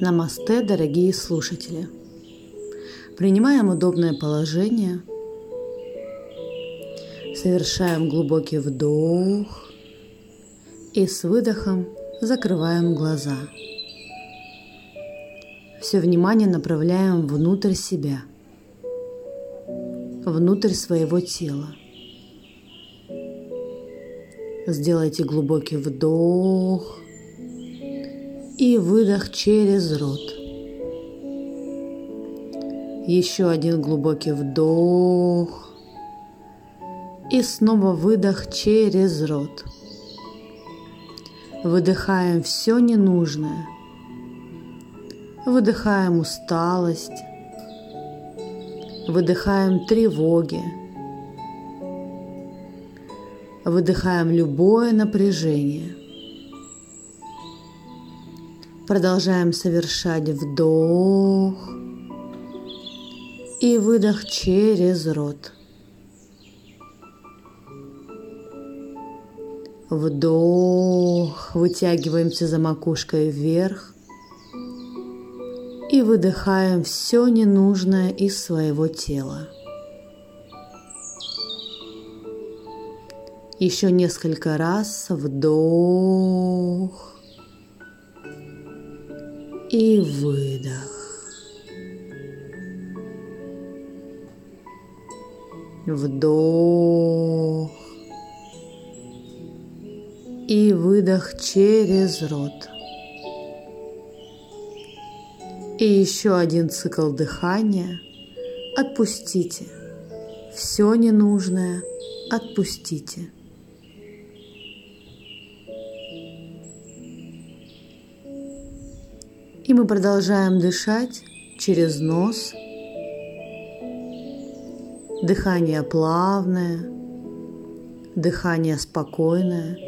Намасте, дорогие слушатели! Принимаем удобное положение, совершаем глубокий вдох и с выдохом закрываем глаза. Все внимание направляем внутрь себя, внутрь своего тела. Сделайте глубокий вдох и выдох через рот. Еще один глубокий вдох и снова выдох через рот. Выдыхаем все ненужное. Выдыхаем усталость. Выдыхаем тревоги. Выдыхаем любое напряжение. Продолжаем совершать вдох и выдох через рот. Вдох, вытягиваемся за макушкой вверх и выдыхаем все ненужное из своего тела. Еще несколько раз вдох и выдох. Вдох и выдох через рот. И еще один цикл дыхания. Отпустите. Все ненужное отпустите. И мы продолжаем дышать через нос. Дыхание плавное, дыхание спокойное.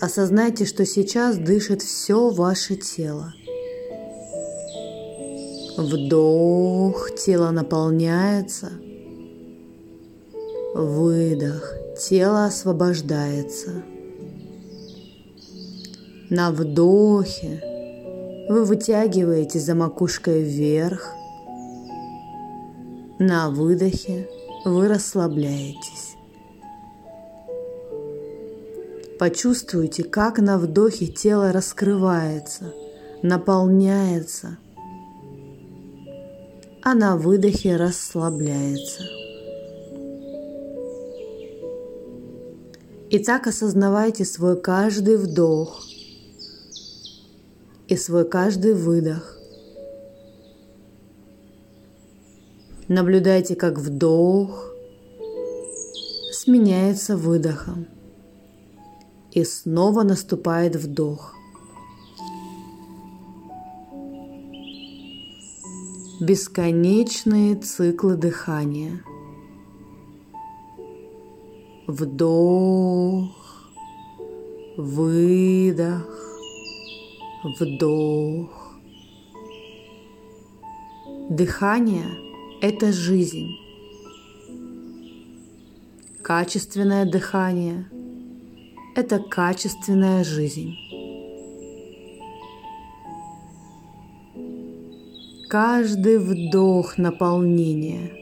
Осознайте, что сейчас дышит все ваше тело. Вдох, тело наполняется. Выдох, тело освобождается. На вдохе вы вытягиваете за макушкой вверх. На выдохе вы расслабляетесь. Почувствуйте, как на вдохе тело раскрывается, наполняется, а на выдохе расслабляется. Итак, осознавайте свой каждый вдох – и свой каждый выдох. Наблюдайте, как вдох сменяется выдохом и снова наступает вдох. Бесконечные циклы дыхания. Вдох, выдох, вдох. Дыхание – это жизнь. Качественное дыхание – это качественная жизнь. Каждый вдох – наполнение,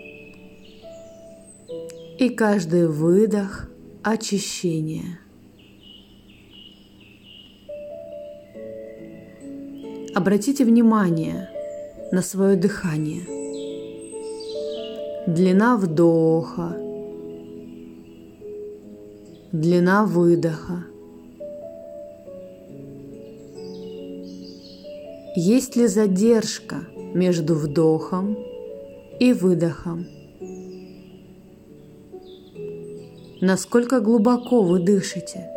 и каждый выдох – очищение – Обратите внимание на свое дыхание. Длина вдоха, длина выдоха. Есть ли задержка между вдохом и выдохом? Насколько глубоко вы дышите?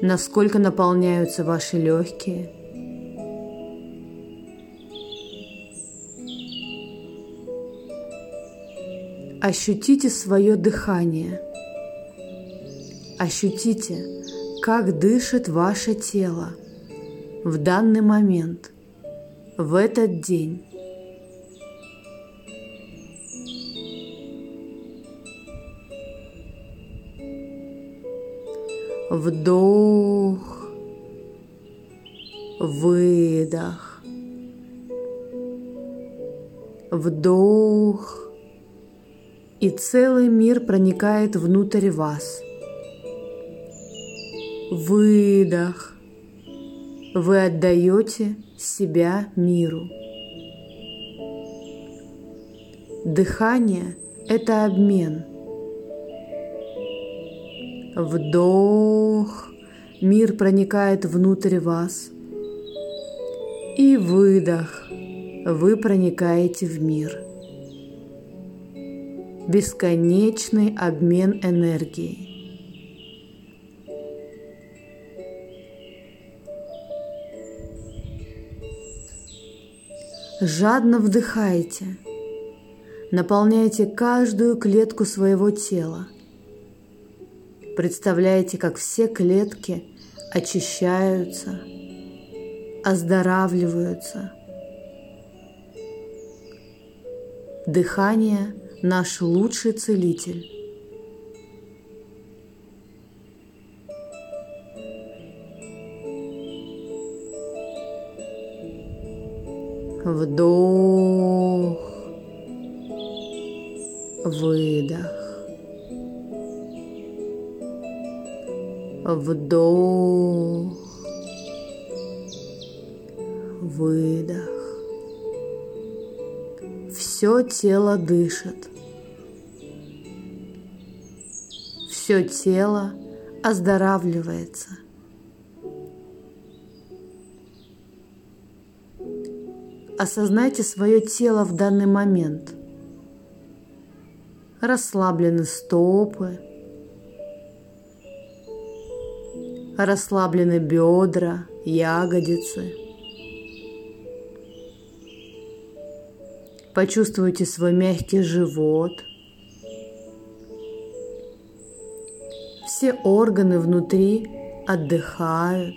Насколько наполняются ваши легкие. Ощутите свое дыхание. Ощутите, как дышит ваше тело в данный момент, в этот день. Вдох, выдох, вдох, и целый мир проникает внутрь вас. Выдох. Вы отдаете себя миру. Дыхание – это обмен. Вдох. Мир проникает внутрь вас. И выдох. Вы проникаете в мир. Бесконечный обмен энергией. Жадно вдыхайте – Наполняйте каждую клетку своего тела. Представляете, как все клетки очищаются, оздоравливаются. Дыхание – наш лучший целитель. Вдох выдох, вдох, выдох. Все тело дышит. Все тело оздоравливается. Осознайте свое тело в данный момент – расслаблены стопы, расслаблены бедра, ягодицы. Почувствуйте свой мягкий живот. Все органы внутри отдыхают.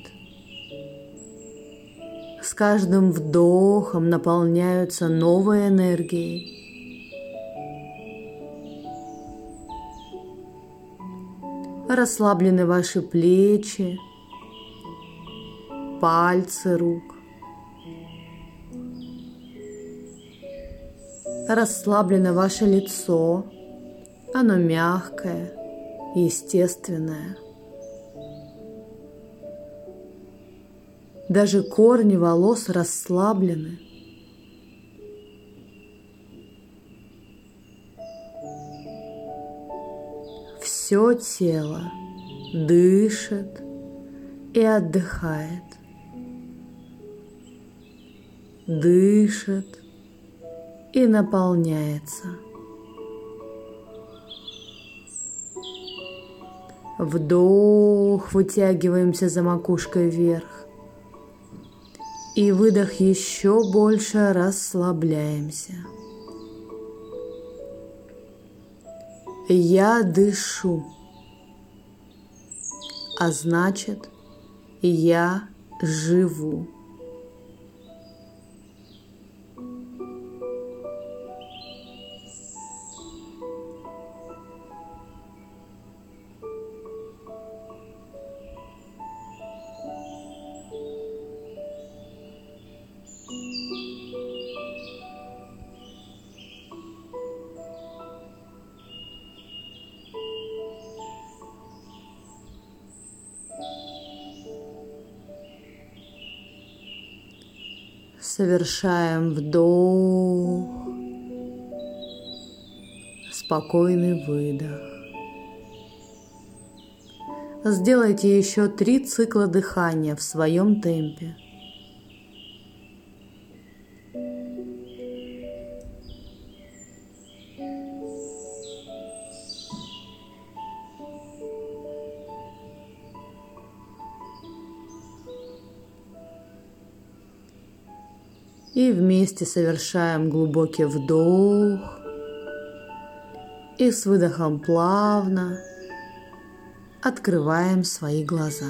С каждым вдохом наполняются новой энергией. Расслаблены ваши плечи, пальцы рук. Расслаблено ваше лицо, оно мягкое, естественное. Даже корни волос расслаблены – все тело дышит и отдыхает. Дышит и наполняется. Вдох, вытягиваемся за макушкой вверх. И выдох еще больше расслабляемся. Я дышу, а значит, я живу. Совершаем вдох, спокойный выдох. Сделайте еще три цикла дыхания в своем темпе. И вместе совершаем глубокий вдох. И с выдохом плавно открываем свои глаза.